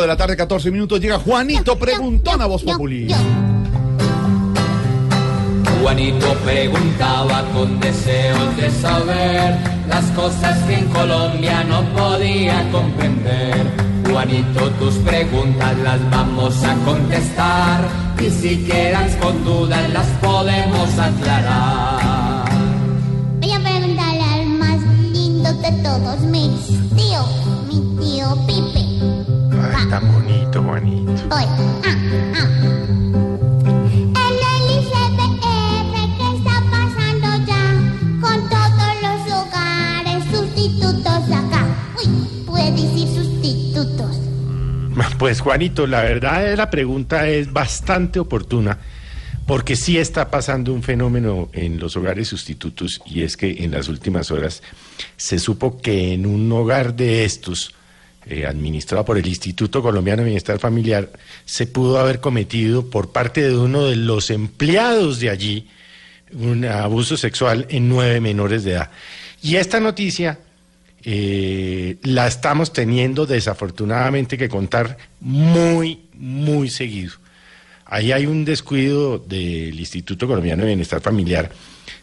De la tarde, 14 minutos, llega Juanito Preguntón a Voz Populi. Juanito preguntaba con deseos de saber las cosas que en Colombia no podía comprender. Juanito, tus preguntas las vamos a contestar y si quedas con dudas las podemos aclarar. Voy a preguntarle al más lindo de todos mis tío, mi tío Pipe. Tan bonito, Juanito. Voy. Ah, ah. El LICBR, ¿qué está pasando ya? Con todos los hogares sustitutos acá. Uy, puede decir sustitutos. Pues Juanito, la verdad de la pregunta es bastante oportuna porque sí está pasando un fenómeno en los hogares sustitutos y es que en las últimas horas se supo que en un hogar de estos, eh, administrado por el Instituto Colombiano de Bienestar Familiar, se pudo haber cometido por parte de uno de los empleados de allí un abuso sexual en nueve menores de edad. Y esta noticia eh, la estamos teniendo desafortunadamente que contar muy, muy seguido. Ahí hay un descuido del Instituto Colombiano de Bienestar Familiar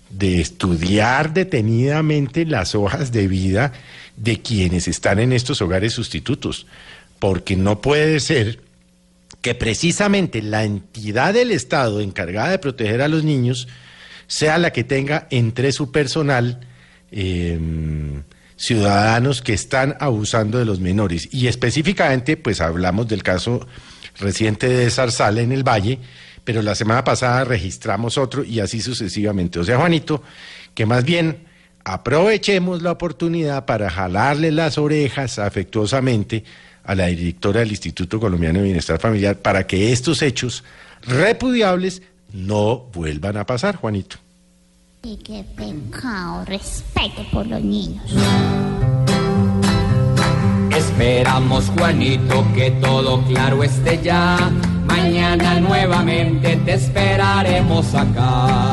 de estudiar detenidamente las hojas de vida de quienes están en estos hogares sustitutos, porque no puede ser que precisamente la entidad del Estado encargada de proteger a los niños sea la que tenga entre su personal eh, ciudadanos que están abusando de los menores. Y específicamente, pues hablamos del caso reciente de Zarzal en el Valle, pero la semana pasada registramos otro y así sucesivamente. O sea, Juanito, que más bien aprovechemos la oportunidad para jalarle las orejas afectuosamente a la directora del Instituto Colombiano de Bienestar Familiar para que estos hechos repudiables no vuelvan a pasar, Juanito. Y qué pecado, respeto por los niños. Esperamos, Juanito, que todo claro esté ya. Mañana nuevamente te esperaremos acá.